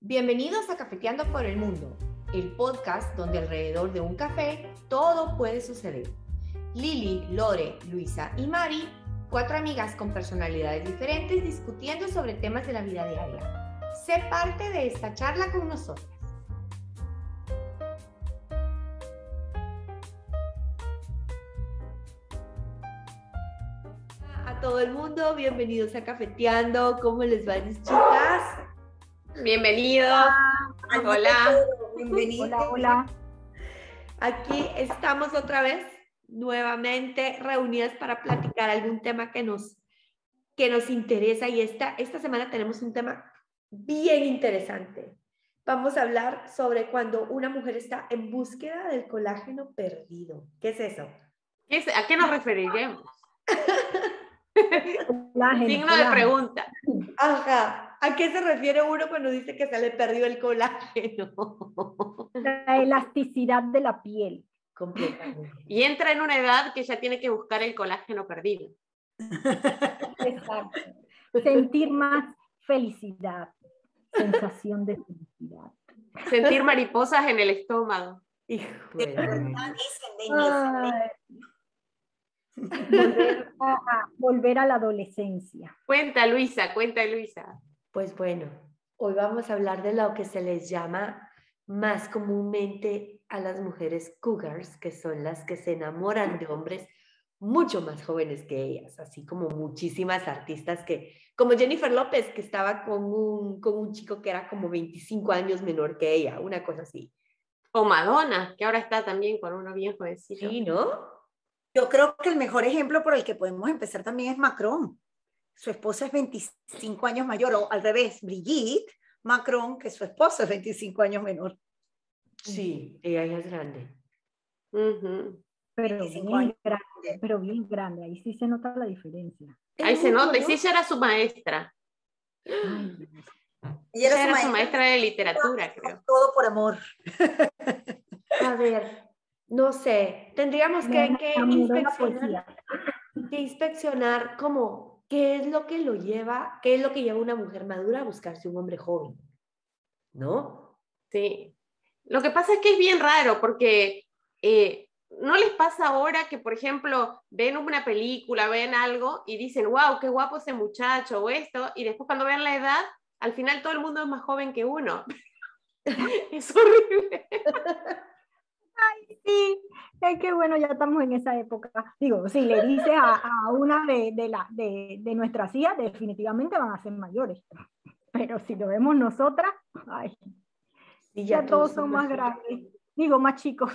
Bienvenidos a Cafeteando por el Mundo, el podcast donde alrededor de un café todo puede suceder. Lili, Lore, Luisa y Mari, cuatro amigas con personalidades diferentes discutiendo sobre temas de la vida diaria. Sé parte de esta charla con nosotras. A todo el mundo, bienvenidos a Cafeteando. ¿Cómo les va, chicas? Bienvenidos. Hola. Bienvenidos. Hola, hola. Aquí estamos otra vez, nuevamente reunidas para platicar algún tema que nos, que nos interesa y esta, esta semana tenemos un tema bien interesante. Vamos a hablar sobre cuando una mujer está en búsqueda del colágeno perdido. ¿Qué es eso? ¿Qué es- ¿A qué nos referiremos? Colágeno, Signo de pregunta. Ajá. ¿A qué se refiere uno cuando dice que se le perdió el colágeno? La elasticidad de la piel. Completamente. Y entra en una edad que ya tiene que buscar el colágeno perdido. Exacto. Sentir más felicidad. Sensación de felicidad. Sentir mariposas en el estómago. Híjole. Ay. Volver a, volver a la adolescencia. Cuenta, Luisa, cuenta, Luisa. Pues bueno, hoy vamos a hablar de lo que se les llama más comúnmente a las mujeres cougars, que son las que se enamoran de hombres mucho más jóvenes que ellas, así como muchísimas artistas que, como Jennifer López, que estaba con un, con un chico que era como 25 años menor que ella, una cosa así. O Madonna, que ahora está también con uno bien jovencito. Sí, ¿no? Yo creo que el mejor ejemplo por el que podemos empezar también es Macron. Su esposa es 25 años mayor, o al revés, Brigitte Macron, que su esposa es 25 años menor. Sí, ella es grande. Ujú. Pero 25 bien grande, pero bien grande. Ahí sí se nota la diferencia. Ahí se nota, y sí, ella era su maestra. Ay, Ella Ella era, era su su maestra, maestra de literatura, creo. todo por amor. A ver, no sé, tendríamos que, que inspeccionar. que inspeccionar como qué es lo que lo lleva, qué es lo que lleva a una mujer madura a buscarse un hombre joven, ¿no? Sí. Lo que pasa es que es bien raro porque eh, no les pasa ahora que, por ejemplo, ven una película, ven algo y dicen, wow, qué guapo ese muchacho o esto, y después cuando ven la edad, al final todo el mundo es más joven que uno. es horrible. Sí, es que bueno, ya estamos en esa época. Digo, si le dices a, a una de, de, la, de, de nuestras hijas, definitivamente van a ser mayores. Pero si lo vemos nosotras, ay, Y ya todos son más grandes. Digo, más chicos.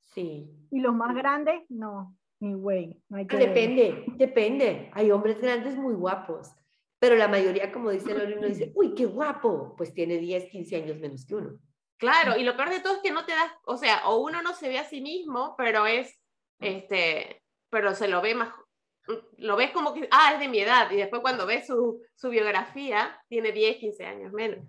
Sí. Y los más grandes, no, ni güey. No hay que Ah, ver. Depende, depende. Hay hombres grandes muy guapos, pero la mayoría, como dice Lori, uno dice, uy, qué guapo, pues tiene 10, 15 años menos que uno. Claro, y lo peor de todo es que no te das, o sea, o uno no se ve a sí mismo, pero es, este, pero se lo ve más, lo ves como que, ah, es de mi edad, y después cuando ves su, su biografía, tiene 10, 15 años menos.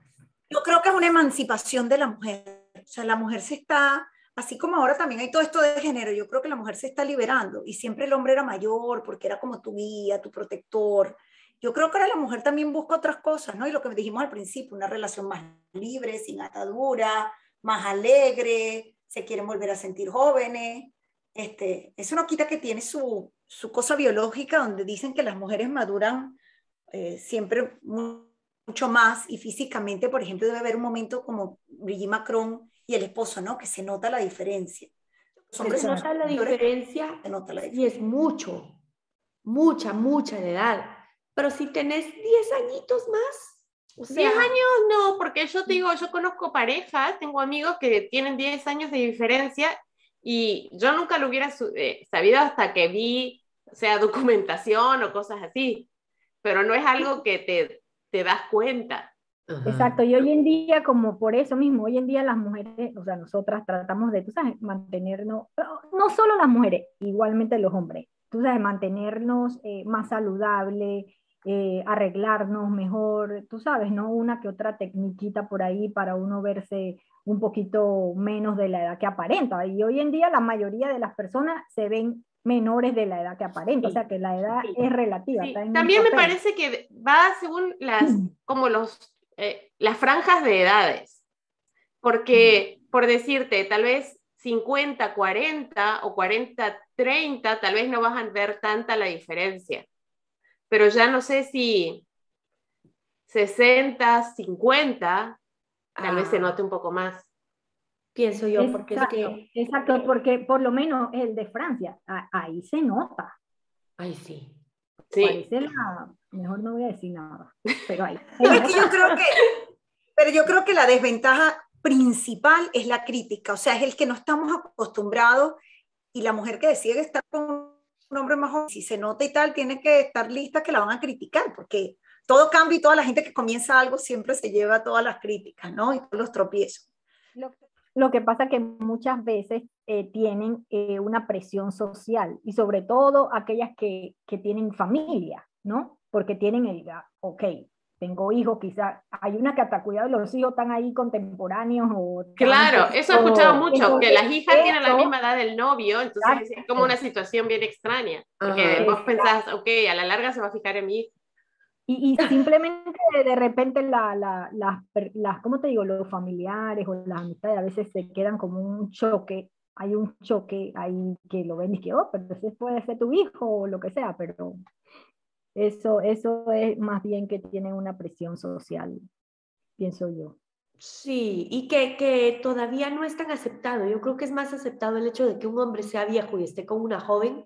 Yo creo que es una emancipación de la mujer. O sea, la mujer se está, así como ahora también hay todo esto de género, yo creo que la mujer se está liberando y siempre el hombre era mayor porque era como tu guía, tu protector. Yo creo que ahora la mujer también busca otras cosas, ¿no? Y lo que dijimos al principio, una relación más libre, sin atadura, más alegre, se quieren volver a sentir jóvenes. Este, eso no quita que tiene su, su cosa biológica donde dicen que las mujeres maduran eh, siempre mu- mucho más y físicamente, por ejemplo, debe haber un momento como Brigitte Macron y el esposo, ¿no? Que se nota la diferencia. Los hombres Se nota la diferencia se nota la y es mucho, mucha, mucha de edad. Pero si tenés 10 añitos más, o sea, 10 años no, porque yo te digo, yo conozco parejas, tengo amigos que tienen 10 años de diferencia y yo nunca lo hubiera eh, sabido hasta que vi, o sea, documentación o cosas así, pero no es algo que te, te das cuenta. Ajá. Exacto, y hoy en día, como por eso mismo, hoy en día las mujeres, o sea, nosotras tratamos de, tú sabes, mantenernos, no solo las mujeres, igualmente los hombres, tú sabes, mantenernos eh, más saludables, eh, arreglarnos mejor, tú sabes, ¿no? Una que otra tecniquita por ahí para uno verse un poquito menos de la edad que aparenta. Y hoy en día la mayoría de las personas se ven menores de la edad que aparenta, o Sí, sea que la edad sí, es relativa. Sí, También me parece que va según las, Mm. como los eh, las franjas de edades. Porque, por decirte, tal vez 50, 40 o 40, 30, tal vez no vas a ver tanta la diferencia. Pero ya no sé si 60, 50, tal vez se Ah. note un poco más. Pienso yo, porque es exacto, que, exacto, porque por lo menos el de Francia, a- ahí se nota. ay, sí. Sí, Parece la, mejor no voy a decir nada, pero ahí. Es que yo creo que, pero yo creo que la desventaja principal es la crítica, o sea, es el que no estamos acostumbrados y la mujer que decide estar con un hombre más joven, si se nota y tal, tiene que estar lista que la van a criticar, porque todo cambia y toda la gente que comienza algo siempre se lleva todas las críticas, ¿no? Y todos los tropiezos. Lo, lo que pasa que muchas veces eh, tienen eh, una presión social y sobre todo aquellas que, que tienen familia, ¿no? Porque tienen el, ok, tengo hijos, quizás hay una que hasta cuidado de los hijos están ahí contemporáneos o... claro, tantos, eso he escuchado o- mucho, que entonces, las hijas tienen la eso- misma edad del novio, entonces es como una situación bien extraña, porque Ajá. vos pensás, ok, a la larga se va a fijar en mí. Y, y simplemente de repente la, la- las, per- las, ¿cómo te digo? Los familiares o las amistades a veces se quedan como un choque, hay un choque ahí que lo ven y que, oh, pero ese puede ser tu hijo o lo que sea, pero eso, eso es más bien que tiene una presión social, pienso yo. Sí, y que, que todavía no es tan aceptado. Yo creo que es más aceptado el hecho de que un hombre sea viejo y esté con una joven,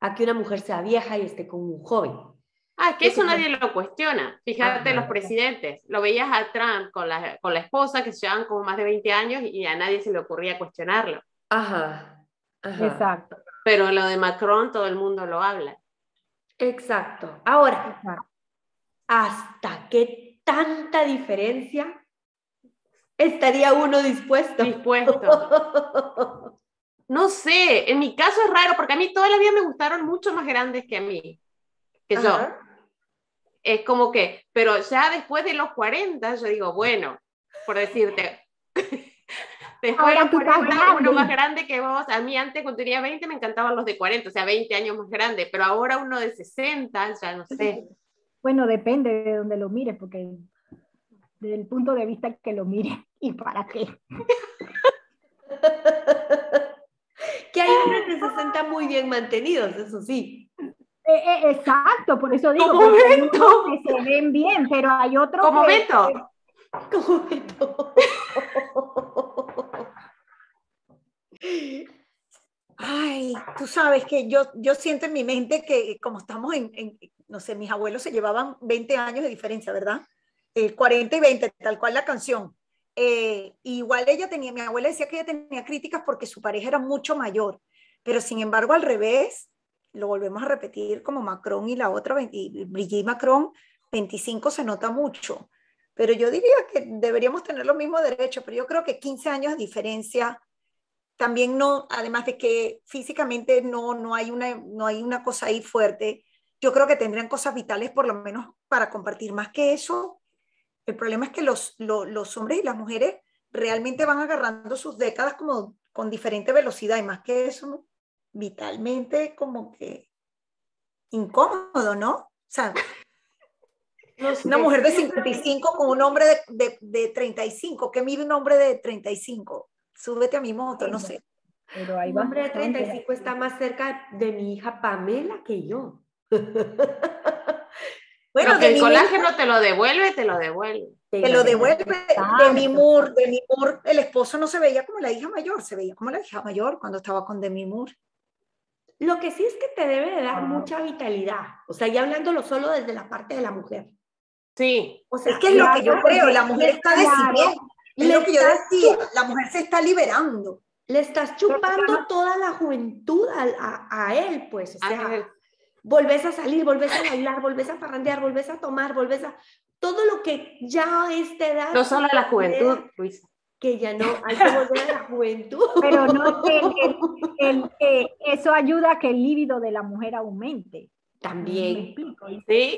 a que una mujer sea vieja y esté con un joven. Ah, es que eso Eso nadie lo cuestiona. Fíjate Ajá. los presidentes. Lo veías a Trump con la, con la esposa, que se llevan como más de 20 años y a nadie se le ocurría cuestionarlo. Ajá. Ajá. Exacto, Pero lo de Macron todo el mundo lo habla. Exacto. Ahora, exacto. ¿hasta qué tanta diferencia estaría uno dispuesto? Dispuesto. No sé, en mi caso es raro porque a mí toda la vida me gustaron mucho más grandes que a mí, que yo. Es como que, pero ya después de los 40, yo digo, bueno, por decirte, después Ahora tú estás 40, uno grande. más grande que vos, a mí antes cuando tenía 20 me encantaban los de 40, o sea, 20 años más grande, pero ahora uno de 60, ya no sé. Bueno, depende de donde lo mires, porque del punto de vista que lo mires y para qué. que hay hombres de 60 muy bien mantenidos, eso sí. Eh, eh, exacto, por eso digo que se ven bien, pero hay otros Como que- Beto. Como Beto. Ay, tú sabes que yo, yo siento en mi mente que como estamos en, en- no sé, mis abuelos se llevaban 20 años de diferencia, ¿verdad? Eh, 40 y 20, tal cual la canción. Eh, igual ella tenía, mi abuela decía que ella tenía críticas porque su pareja era mucho mayor, pero sin embargo al revés, lo volvemos a repetir como Macron y la otra, y Brigitte Macron, 25 se nota mucho, pero yo diría que deberíamos tener los mismos derechos, pero yo creo que 15 años de diferencia también no, además de que físicamente no, no, hay una, no hay una cosa ahí fuerte, yo creo que tendrían cosas vitales por lo menos para compartir más que eso. El problema es que los, lo- los hombres y las mujeres realmente van agarrando sus décadas como con diferente velocidad y más que eso, vitalmente como que incómodo, ¿no? O sea, una mujer de 55 con un hombre de, de, de 35, ¿qué mide un hombre de 35? Súbete a mi moto, no sé. pero hay Un hombre de bastante. 35 está más cerca de mi hija Pamela que yo. Bueno, lo que de el mi colágeno te lo devuelve, te lo devuelve. te lo devuelve. Exacto. Demi Moore, Demi Moore, el esposo no se veía como la hija mayor, se veía como la hija mayor cuando estaba con Demi Moore. Lo que sí es que te debe de dar Ah. mucha vitalidad. O sea, ya hablándolo solo desde la parte de la mujer. Sí, O sea, Es que es lo que yo creo, la mujer está claro. decidiendo. Es Le lo que yo estás decía, la mujer se está liberando. le estás chupando toda la juventud a, a él, pues. O A sea, él. volvés a salir, volvés a bailar, volvés a parrandear, volvés a tomar, volvés a... Todo lo que ya a esta edad... no solo la juventud, Luis. Que ya no, hay que volver a la juventud. Pero no que el- el- que eso ayuda a que el líbido de la mujer aumente. ¿Me También. explico? Sí,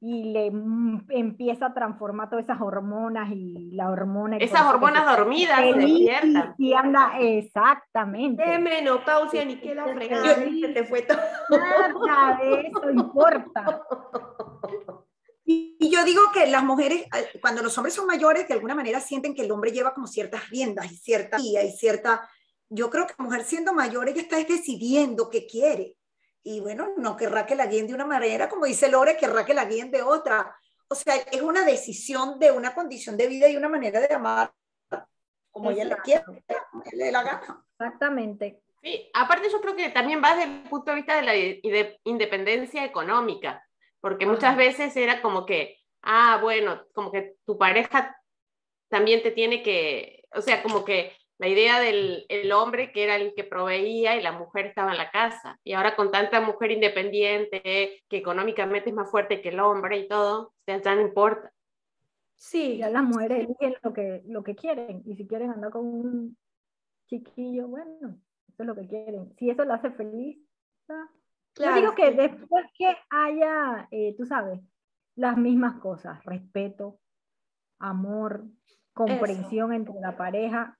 y le mm, empieza a transformar todas esas hormonas y la hormona. esas hormonas dormidas se despiertan. Y anda, exactamente. De menopausia, ni que la fregada, se te fue todo. Nada de eso importa. Y, Y yo digo que las mujeres, eh, cuando los hombres son mayores, de alguna manera sienten que el hombre lleva como ciertas riendas y cierta guía y cierta... Yo creo que la mujer siendo mayor, ella está decidiendo qué quiere. Y bueno, no querrá que la guíen de una manera, como dice Lore, querrá que la guíen de otra. O sea, es una decisión de una condición de vida y una manera de amar como ella le quiere, como ella le la gana. Exactamente. Sí, aparte yo creo que también va desde el punto de vista de la independencia económica, porque muchas veces era como que, ah, bueno, como que tu pareja también te tiene que, o sea, como que la idea del el hombre que era el que proveía y la mujer estaba en la casa, y ahora con tanta mujer independiente, que económicamente es más fuerte que el hombre y todo, ya no importa. Sí, Ya las mujeres eligen lo que, lo que quieren. Y si quieren andar con un chiquillo, bueno, eso es lo que quieren. Si eso lo hace feliz, ah, claro. Yo digo que después que haya, eh, tú sabes, las mismas cosas, respeto, amor, comprensión entre la pareja,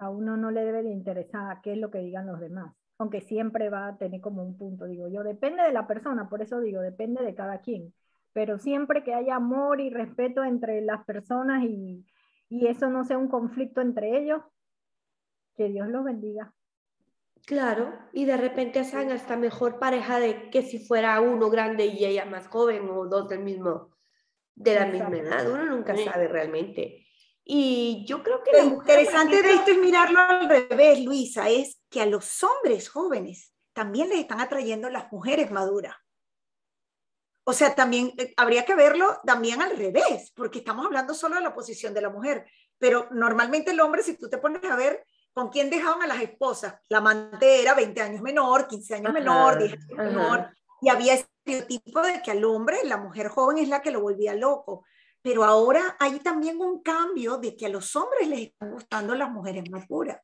a uno no le debe de interesar qué es lo que digan los demás, aunque siempre va a tener como un punto, digo yo, depende de la persona, por eso digo, depende de cada quien, pero siempre que haya amor y respeto entre las personas y, y eso no sea un conflicto entre ellos, que Dios los bendiga. Claro, y de repente hacen hasta mejor pareja de que si fuera uno grande y ella más joven o dos del mismo, de la misma edad, uno nunca Sí. sabe realmente. Y yo creo que Lo mujer interesante de esto es mirarlo al revés, Luisa, es que a los hombres jóvenes también les están atrayendo las mujeres maduras. O sea, también eh, habría que verlo también al revés, porque estamos hablando solo de la posición de la mujer, pero normalmente el hombre, si tú te pones a ver con quién dejaban a las esposas, la amante era 20 años menor, 15 años Ajá, menor, 10 años ajá. menor, y había estereotipo de que al hombre, la mujer joven es la que lo volvía loco. Pero ahora hay también un cambio de que a los hombres les están gustando las mujeres maduras.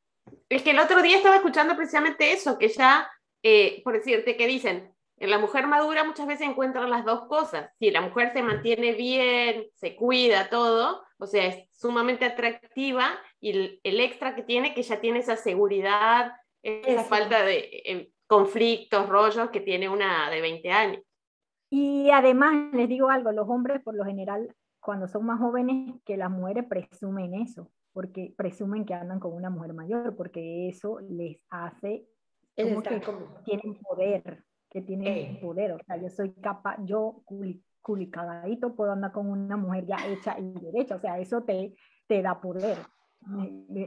Es que el otro día estaba escuchando precisamente eso, que ya, eh, por decirte, que dicen, en la mujer madura muchas veces encuentran las dos cosas. Si la mujer se mantiene bien, se cuida todo, o sea, es sumamente atractiva y el, el extra que tiene, que ya tiene esa seguridad, esa falta de eh, conflictos, rollos que tiene una de 20 años. Y además, les digo algo, los hombres por lo general, cuando son más jóvenes, que las mujeres presumen eso, porque presumen que andan con una mujer mayor, porque eso les hace como que como- tienen poder, que tienen Eh. poder, o sea, yo soy capaz, yo culi- culicagadito puedo andar con una mujer ya hecha y derecha, o sea, eso te, te da poder,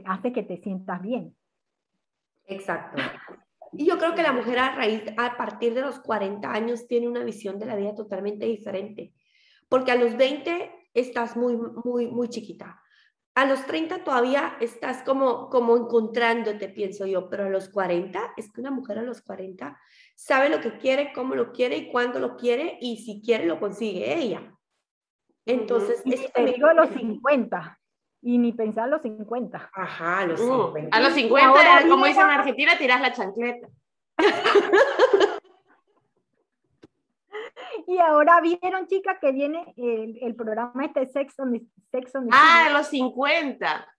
hace que te sientas bien. Exacto. Y yo creo que la mujer a raíz, a partir de los 40 años tiene una visión de la vida totalmente diferente, porque a los 20 estás muy, muy, muy chiquita. A los 30 todavía estás como, como encontrándote, pienso yo, pero a los 40, es que una mujer a los 40 sabe lo que quiere, cómo lo quiere y cuándo lo quiere y si quiere lo consigue ella. Entonces, Y eso te digo a los 50, y ni pensar a los 50. Ajá, a los Uh, 50. a los 50, ahora como dicen en Argentina, tirás la chancleta. Y ahora vieron, chicas, que viene el, el programa este Sex on the, Sex on the Ah, City. los 50.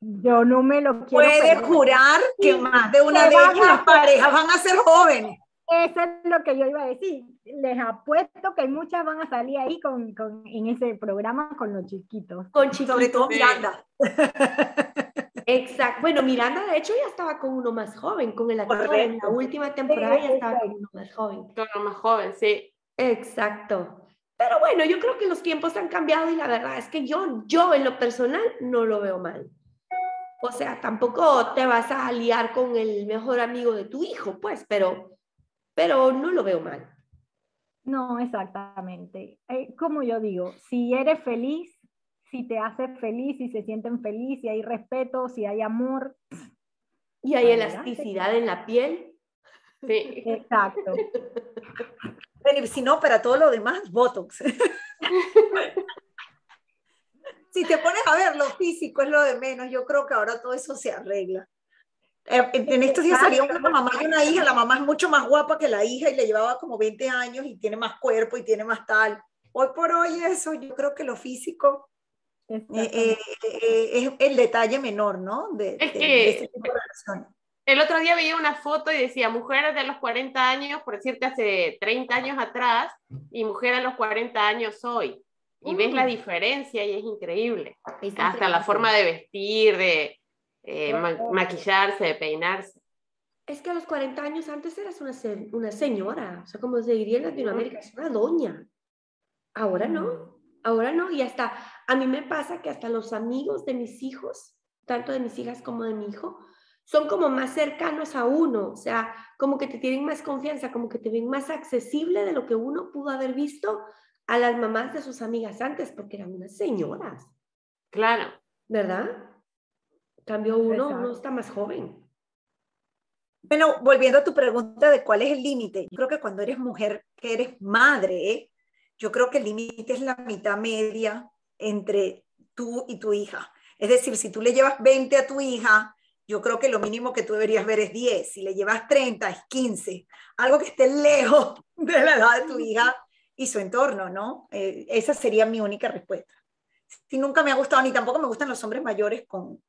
Yo no me lo quiero Puede perder. jurar que Sí, más de una de ellas a- las parejas van a ser jóvenes. Eso es lo que yo iba a decir. Les apuesto que muchas van a salir ahí con, con- en ese programa con los chiquitos. Con Sobre todo. Miranda. Exacto. Bueno, Miranda de hecho ya estaba con uno más joven, con el actor en la última temporada ya estaba con uno más joven. Con lo más joven, sí. Exacto. Pero bueno, yo creo que los tiempos han cambiado y la verdad es que yo, yo en lo personal no lo veo mal. O sea, tampoco te vas a liar con el mejor amigo de tu hijo, pues, pero, pero no lo veo mal. No, exactamente. Eh, como yo digo, si eres feliz, si te hace feliz, si se sienten feliz, si hay respeto, si hay amor. Y hay elasticidad en la piel. sí. Exacto. Bueno, y si no, para todo lo demás, Botox. si te pones a ver, lo físico es lo de menos. Yo creo que ahora todo eso se arregla. Eh, En estos días salió una mamá y una hija. La mamá es mucho más guapa que la hija y le llevaba como 20 años y tiene más cuerpo y tiene más tal. Hoy por hoy eso, yo creo que lo físico eh, eh, eh, es el detalle menor, ¿no? De, Es de- que- de ese tipo de. El otro día veía una foto y decía mujeres de los 40 años, por decirte hace 30 años atrás, y mujer a los 40 años hoy. Y ves la diferencia y es increíble. Hasta la forma de vestir, de eh, maquillarse, de peinarse. Es que a los 40 años antes eras una, una señora, o sea, como se diría en Latinoamérica, es una doña. Ahora no, ahora no. Y hasta, a mí me pasa que hasta los amigos de mis hijos, tanto de mis hijas como de mi hijo, son como más cercanos a uno, o sea, como que te tienen más confianza, como que te ven más accesible de lo que uno pudo haber visto a las mamás de sus amigas antes, porque eran unas señoras. Claro. ¿Verdad? Cambio uno, uno está más joven. Bueno, volviendo a tu pregunta de cuál es el límite, yo creo que cuando eres mujer, que eres madre, yo creo que el límite es la mitad media entre tú y tu hija. Es decir, si tú le llevas 20 a tu hija, yo creo que lo mínimo que tú deberías ver es 10. Si le llevas 30, es 15. Algo que esté lejos de la edad de tu hija y su entorno, ¿no? Eh, esa sería mi única respuesta. Si nunca me ha gustado, ni tampoco me gustan los hombres mayores con,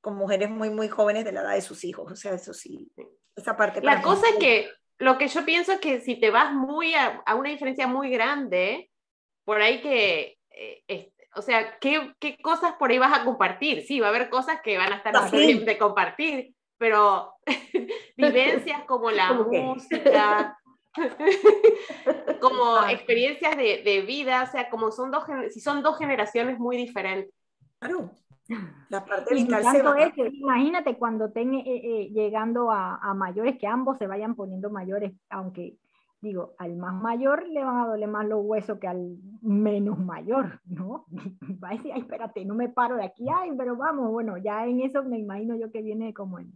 con mujeres muy, muy jóvenes de la edad de sus hijos. O sea, eso sí, esa parte. La cosa es que lo que yo pienso es que si te vas muy a, una diferencia muy grande, por ahí que eh, o sea, ¿qué, ¿qué, cosas por ahí vas a compartir? Sí, va a haber cosas que van a estar bien de compartir, pero vivencias como la música, como ah. experiencias de, de, vida, o sea, como son dos, si son dos generaciones muy diferentes. Claro. La parte vital se va. imagínate cuando estén eh, eh, llegando a, a, mayores, que ambos se vayan poniendo mayores, aunque digo, al más mayor le van a doler más los huesos que al menos mayor, ¿no? Va a decir, ay, espérate, no me paro de aquí, ay, pero vamos, bueno, ya en eso me imagino yo que viene como en,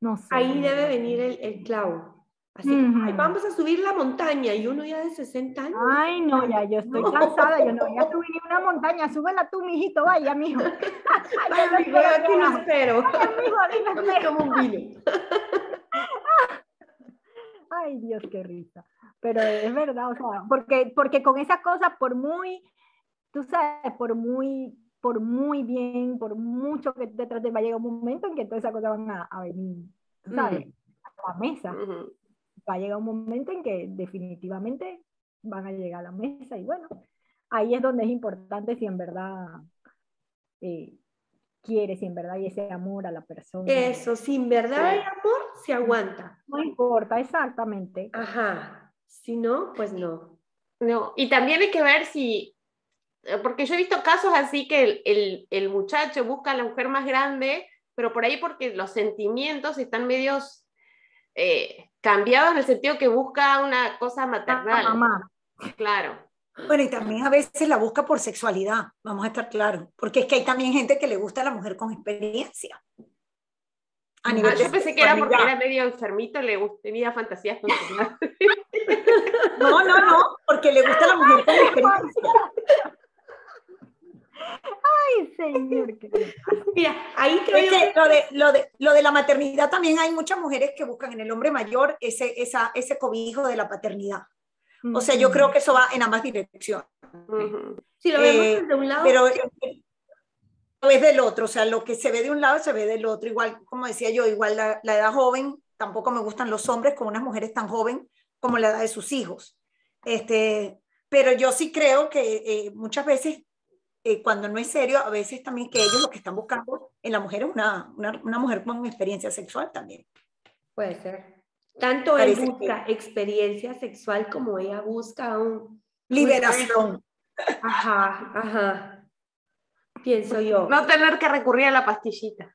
no sé. Ahí debe venir el, el clavo. Así, ay, vamos a subir la montaña y uno ya de 60 años. Ay, no, ya, yo estoy cansada, yo no voy a subir ni una montaña, súbela tú, mijito, vaya, mijo. ay, ay, yo aquí lo espero. Ay, amigo, espero. Como un vino. Ay, Dios, qué risa. Pero es verdad, o sea, porque, porque con esas cosas, por muy, tú sabes, por muy, por muy bien, por mucho que te trates, va a llegar un momento en que todas esas cosas van a, venir, ¿sabes? A la mesa. Va a llegar un momento en que definitivamente van a llegar a la mesa y bueno, ahí es donde es importante si en verdad eh, quieres, si en verdad hay ese amor a la persona. Eso, sin verdad hay amor, se aguanta. No importa, exactamente. Ajá. Si no, pues no. No, y también hay que ver si, eh, porque yo he visto casos así que el, el, el muchacho busca a la mujer más grande, pero por ahí porque los sentimientos están medios eh, cambiados en el sentido que busca una cosa maternal. Mamá. Claro. Bueno, y también a veces la busca por sexualidad, vamos a estar claros, porque es que hay también gente que le gusta a la mujer con experiencia. A ah, nivel yo pensé que era porque era medio enfermito, le tenía fantasías con No, no, no, porque le gusta a la mujer con experiencia. Ay, señor. Mira, ahí creo es que lo de, lo, de, lo de la maternidad también hay muchas mujeres que buscan en el hombre mayor ese, esa, ese cobijo de la paternidad. O sea, yo creo que eso va en ambas direcciones. Si lo vemos eh, de un lado. Pero lo ves del otro, o sea, lo que se ve de un lado se ve del otro. Igual, como decía yo, igual la, edad joven, tampoco me gustan los hombres con unas mujeres tan joven como la edad de sus hijos. Este, pero yo sí creo que eh, muchas veces, eh, cuando no es serio, a veces también que ellos lo que están buscando en la mujer es una, una, una mujer con experiencia sexual también. Puede ser. Tanto él busca experiencia sexual como ella busca un... Liberación. Ajá, ajá. Pienso yo. No tener que recurrir a la pastillita.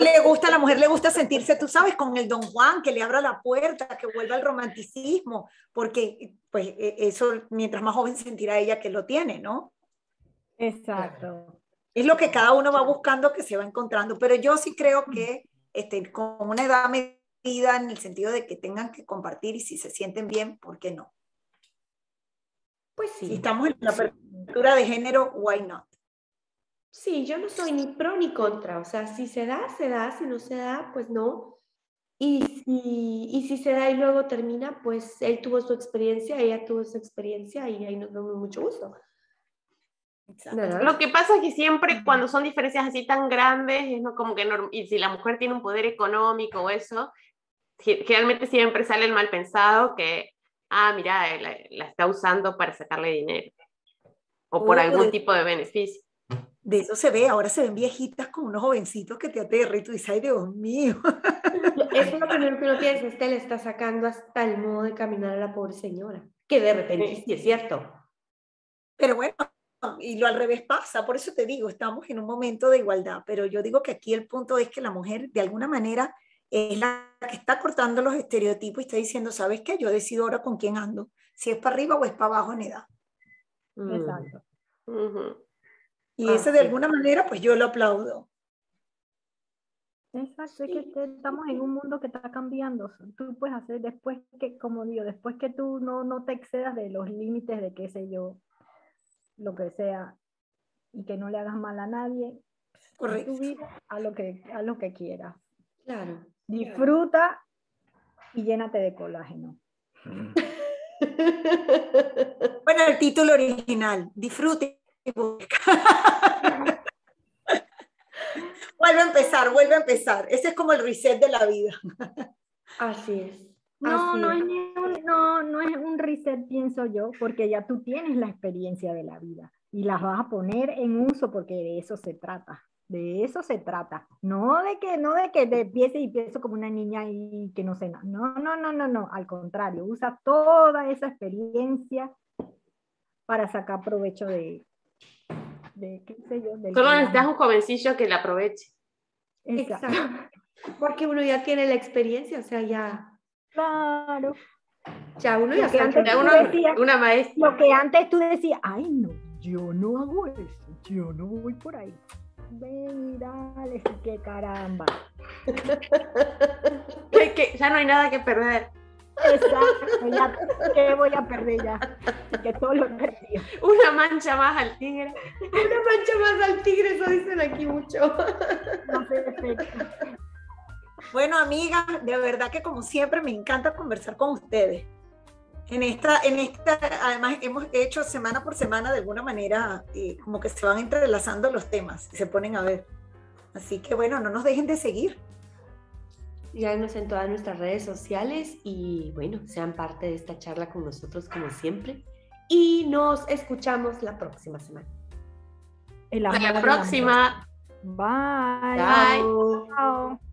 le gusta a la mujer, le gusta sentirse, tú sabes, con el don Juan, que le abra la puerta, que vuelva al romanticismo, porque pues e, eso, mientras más joven sentirá ella que lo tiene, ¿no? Exacto. Es lo que cada uno va buscando, que se va encontrando, pero yo sí creo que este, con una edad medida en el sentido de que tengan que compartir y si se sienten bien, ¿por qué no? Pues sí. Si estamos en la apertura de género, why not? Sí, yo no soy ni pro ni contra, o sea, si se da, se da, si no se da, pues no. Y si, y si se da y luego termina, pues él tuvo su experiencia, ella tuvo su experiencia y ahí nos vemos mucho gusto. Nada. Lo que pasa es que siempre cuando son diferencias así tan grandes, es no como que y si la mujer tiene un poder económico o eso, ge- generalmente siempre sale el mal pensado que, ah, mira, eh, la, la está usando para sacarle dinero o por Oh, algún de- tipo de beneficio. De eso se ve, ahora se ven viejitas con unos jovencitos que te aterran y tú dices, ay Dios mío. Eso es lo primero que uno piensa, este le está sacando hasta el modo de caminar a la pobre señora, que de repente Sí. sí es cierto. Pero bueno, y lo al revés pasa, por eso te digo, estamos en un momento de igualdad, pero yo digo que aquí el punto es que la mujer de alguna manera es la que está cortando los estereotipos y está diciendo, ¿sabes qué? Yo decido ahora con quién ando, si es para arriba o es para abajo en edad. Mm. Exacto. Ujú. Y Ah, ese de sí. alguna manera, pues yo lo aplaudo. Exacto, es que estamos en un mundo que está cambiando. Tú puedes hacer después que, como digo, después que tú no, no te excedas de los límites de qué sé yo, lo que sea, y que no le hagas mal a nadie, Correcto. tu vida, a lo que, a lo que quieras. Claro. Disfruta y llénate de colágeno. Bueno, el título original, disfrute. y busca. vuelve a empezar, vuelve a empezar. Ese es como el reset de la vida. Así es. No, así no es. es, ni un, no, no es un reset, pienso yo, porque ya tú tienes la experiencia de la vida y las vas a poner en uso porque de eso se trata. De eso se trata. No de que, no de que te empiece y pienso como una niña y que no sé nada. No, no, no, no, no. Al contrario, usa toda esa experiencia para sacar provecho de, de qué sé yo, del Solo necesitas un jovencillo que la aproveche. Exacto. Exacto. Porque uno ya tiene la experiencia, o sea, ya, Claro. ya uno ya sabe. decías- una maestra. Lo que antes tú decías, ay no, yo no hago eso, yo no voy por ahí. Ven y dale, sí que caramba. Que, que ya no hay nada que perder. Exacto, ya, ¿qué voy a perder ya? Que todo lo perdido. Una mancha más al tigre. Una mancha más al tigre, eso dicen aquí mucho. No sé efecto. Bueno, amigas, de verdad que como siempre me encanta conversar con ustedes. En esta, en esta, además hemos hecho semana por semana de alguna manera eh, como que se van entrelazando los temas y se ponen a ver. Así que bueno, no nos dejen de seguir. Síganos en todas nuestras redes sociales y bueno, sean parte de esta charla con nosotros como siempre. Y nos escuchamos la próxima semana. Hasta la próxima. Bye. Bye.